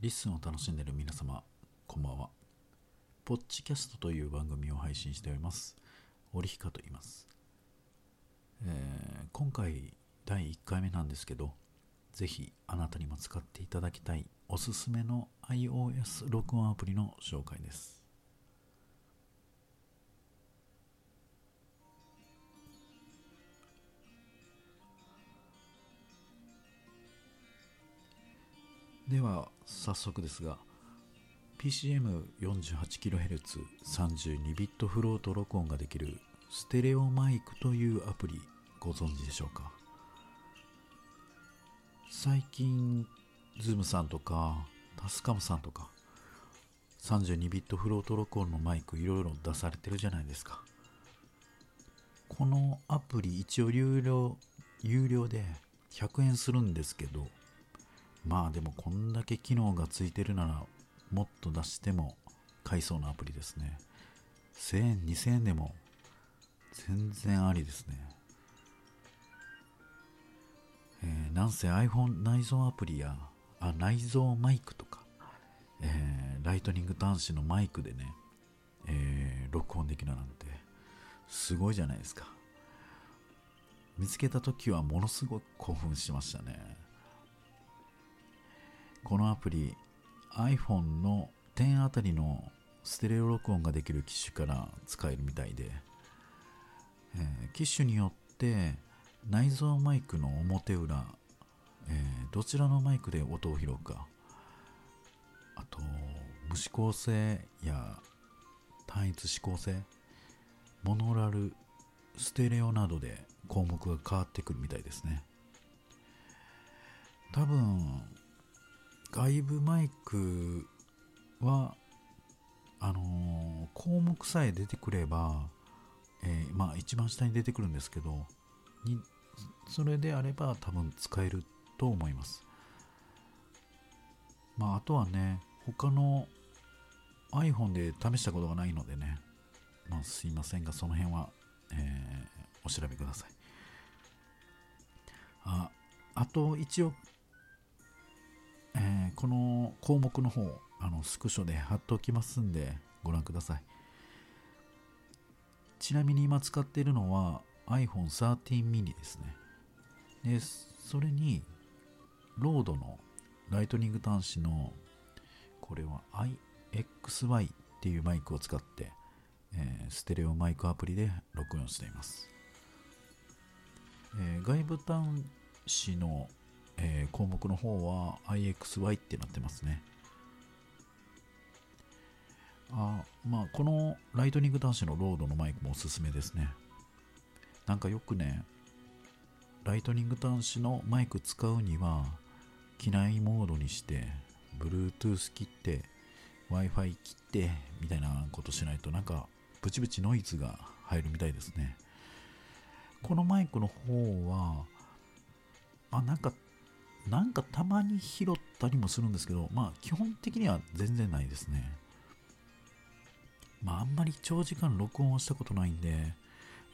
LISTEN を楽しんでいる皆様、こんばんは。ポッチキャストという番組を配信しております。オリヒカと言います。えー今回第1回目なんですけど、ぜひあなたにも使っていただきたいおすすめの iOS 録音アプリの紹介です。では早速ですが PCM48kHz32 ビットフロート録音ができるステレオマイクというアプリご存知でしょうか？最近ズームさんとかタスカムさんとか32ビットフロート録音のマイクいろいろ出されてるじゃないですか。このアプリ一応有料有料で100円するんですけどまあでもこんだけ機能がついてるならもっと出しても買いそうなアプリですね。1000円2000円でも全然ありですね。えーなんせ iPhone 内蔵アプリやあ内蔵マイクとか、えーライトニング端子のマイクでね、えー録音できるなんてすごいじゃないですか。見つけた時はものすごく興奮しましたね。このアプリ iPhone の10あたりのステレオ録音ができる機種から使えるみたいで、えー機種によって内蔵マイクの表裏、えーどちらのマイクで音を拾うかあと無指向性や単一指向性モノラルステレオなどで項目が変わってくるみたいですね。多分外部マイクはあのー項目さえ出てくれば、えーまあ一番下に出てくるんですけどにそれであれば多分使えると思います。まああとはね他の iPhone で試したことがないのでねまあすいませんがその辺は、えーお調べください。ああと一応この項目の方あのスクショで貼っておきますんでご覧ください。ちなみに今使っているのは iPhone 13 mini ですね。でそれに RODEのライトニング端子のこれは iXY っていうマイクを使って、えーステレオマイクアプリで録音しています、えー外部端子のえー項目の方は IXY ってなってますね。あまあ、このライトニング端子の RODEのマイクもおすすめですね。なんかよくね、ライトニング端子のマイク使うには、機内モードにして、Bluetooth 切って、Wi-Fi 切って、みたいなことしないと、なんか、ブチブチノイズが入るみたいですね。このマイクの方は、あ、なんかなんかたまに拾ったりもするんですけど、まあ基本的には全然ないですね。まああんまり長時間録音をしたことないんで、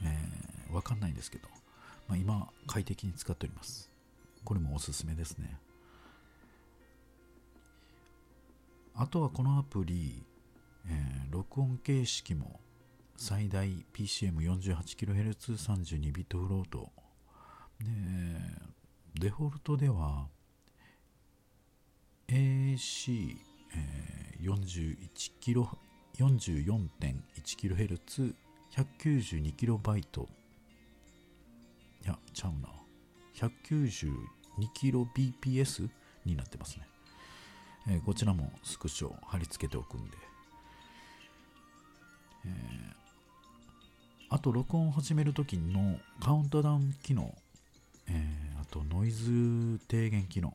えーわかんないんですけど、まあ今快適に使っております。これもおすすめですね。あとはこのアプリ、えー録音形式も最大 PCM48kHz32 ビットフロートでデフォルトでは AC、えー、41キロ 44.1kHz 192キロバイト。いやちゃうな。192キロ BPS になってますね、えーこちらもスクショ貼り付けておくんで、えーあと録音を始めるときのカウントダウン機能とノイズ低減機能。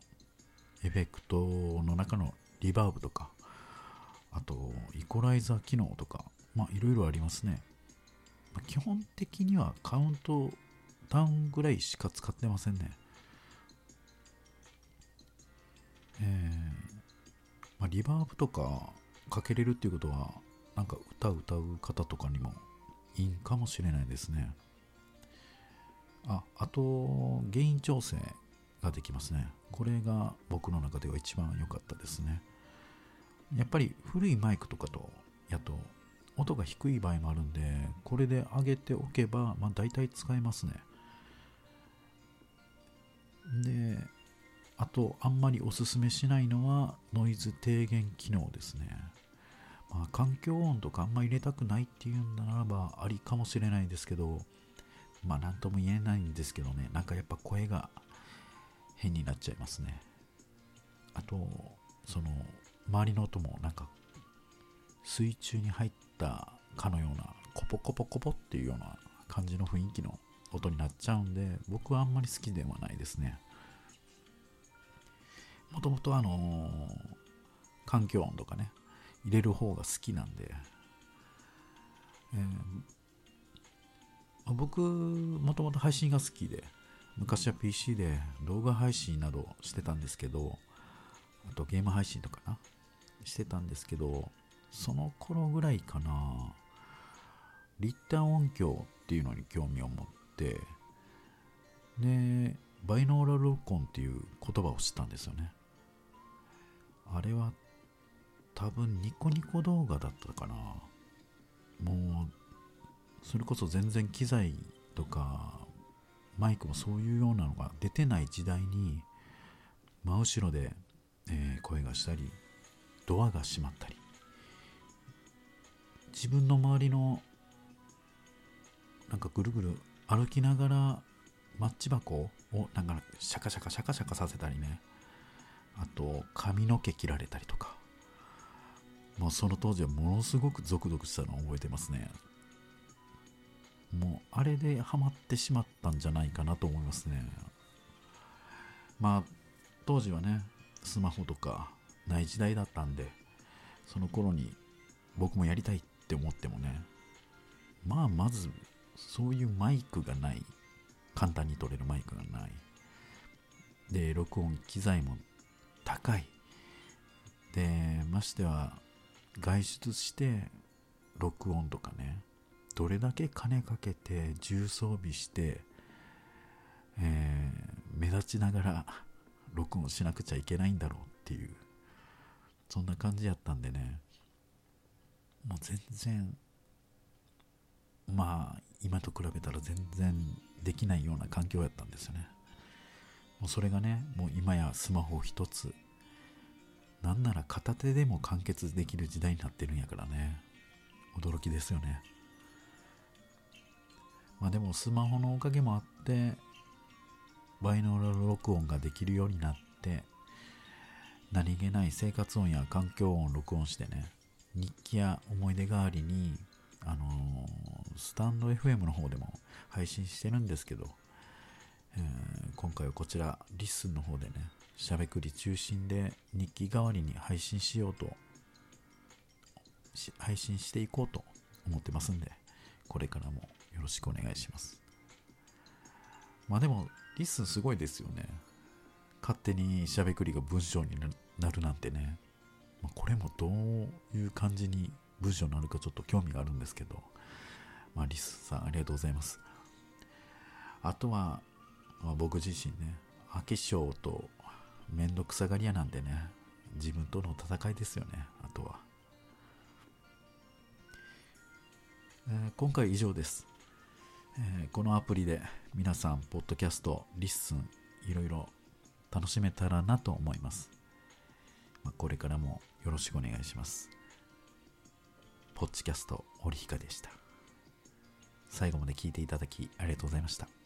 エフェクトの中のリバーブとかあとイコライザー機能とかまあいろいろありますね、まあ基本的にはカウントダウンぐらいしか使ってませんね。えーまあ、リバーブとかかけれるっていうことはなんか歌歌う方とかにもいいんかもしれないですね。ああとゲイン調整ができますね。これが僕の中では一番良かったですね。やっぱり古いマイクとかとやと音が低い場合もあるんでこれで上げておけば、まあ、大体使えますね。であとあんまりおすすめしないのはノイズ低減機能ですね。まあ、環境音とかあんま入れたくないっていうんならばありかもしれないですけどまあ何とも言えないんですけどねなんかやっぱ声が変になっちゃいますね。あとその周りの音もなんか水中に入ったかのようなコポコポコポっていうような感じの雰囲気の音になっちゃうんで僕はあんまり好きではないですね。もともとあのー、環境音とかね入れる方が好きなんで、えー、僕もともと配信が好きで昔は PC で動画配信などしてたんですけどあとゲーム配信とかなしてたんですけどその頃ぐらいかな立体音響っていうのに興味を持ってでバイノーラル録音っていう言葉を知ったんですよね。あれは多分ニコニコ動画だったかな。もうそれこそ全然機材とかマイクもそういうようなのが出てない時代に真後ろで、えー、声がしたりドアが閉まったり自分の周りのなんかぐるぐる歩きながらマッチ箱をなんかシャカシャカシャカシャカさせたりねあと髪の毛切られたりとかもうその当時はものすごくゾクゾクしたのを覚えてますね。もうあれでハマってしまったんじゃないかなと思いますね。まあ当時はね、スマホとかない時代だったんで、その頃に僕もやりたいって思ってもね、まあまずそういうマイクがない。簡単に撮れるマイクがない。で、録音機材も高い。で、ましては外出して録音とかねどれだけ金かけて重装備して、えー、目立ちながら録音しなくちゃいけないんだろうっていうそんな感じやったんでね。もう全然まあ今と比べたら全然できないような環境やったんですよね。もうそれがねもう今やスマホ一つなんなら片手でも完結できる時代になってるんやからね。驚きですよね。まあでもスマホのおかげもあってバイノーラル録音ができるようになって何気ない生活音や環境音を録音してね日記や思い出代わりにあのー、スタンド FM の方でも配信してるんですけど、えー、今回はこちらリッスンの方でねしゃべくり中心で日記代わりに配信しようと配信していこうと思ってますんでこれからもよろしくお願いします。まあでもリスンすごいですよね。勝手にしゃべくりが文章になるなんてね、まあ、これもどういう感じに文章になるかちょっと興味があるんですけど。まあリスさんありがとうございます。あとは、まあ、僕自身ね飽き性とめんどくさがり屋なんでね。自分との戦いですよねあとは、えー、今回以上です、えー、このアプリで皆さんポッドキャストリッスンいろいろ楽しめたらなと思います、まあ、これからもよろしくお願いします。ポッドキャストオリヒカでした。最後まで聞いていただきありがとうございました。